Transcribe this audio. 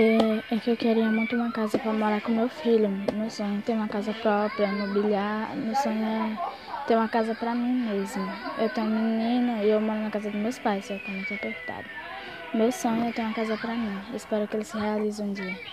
É, é que eu queria muito uma casa para morar com meu filho. Meu sonho é ter uma casa própria, mobiliar. Meu sonho é ter uma casa para mim mesmo. Eu tenho um menino e eu moro na casa dos meus pais, só que é muito apertado. Meu sonho é ter uma casa para mim. Espero que ele se realize um dia.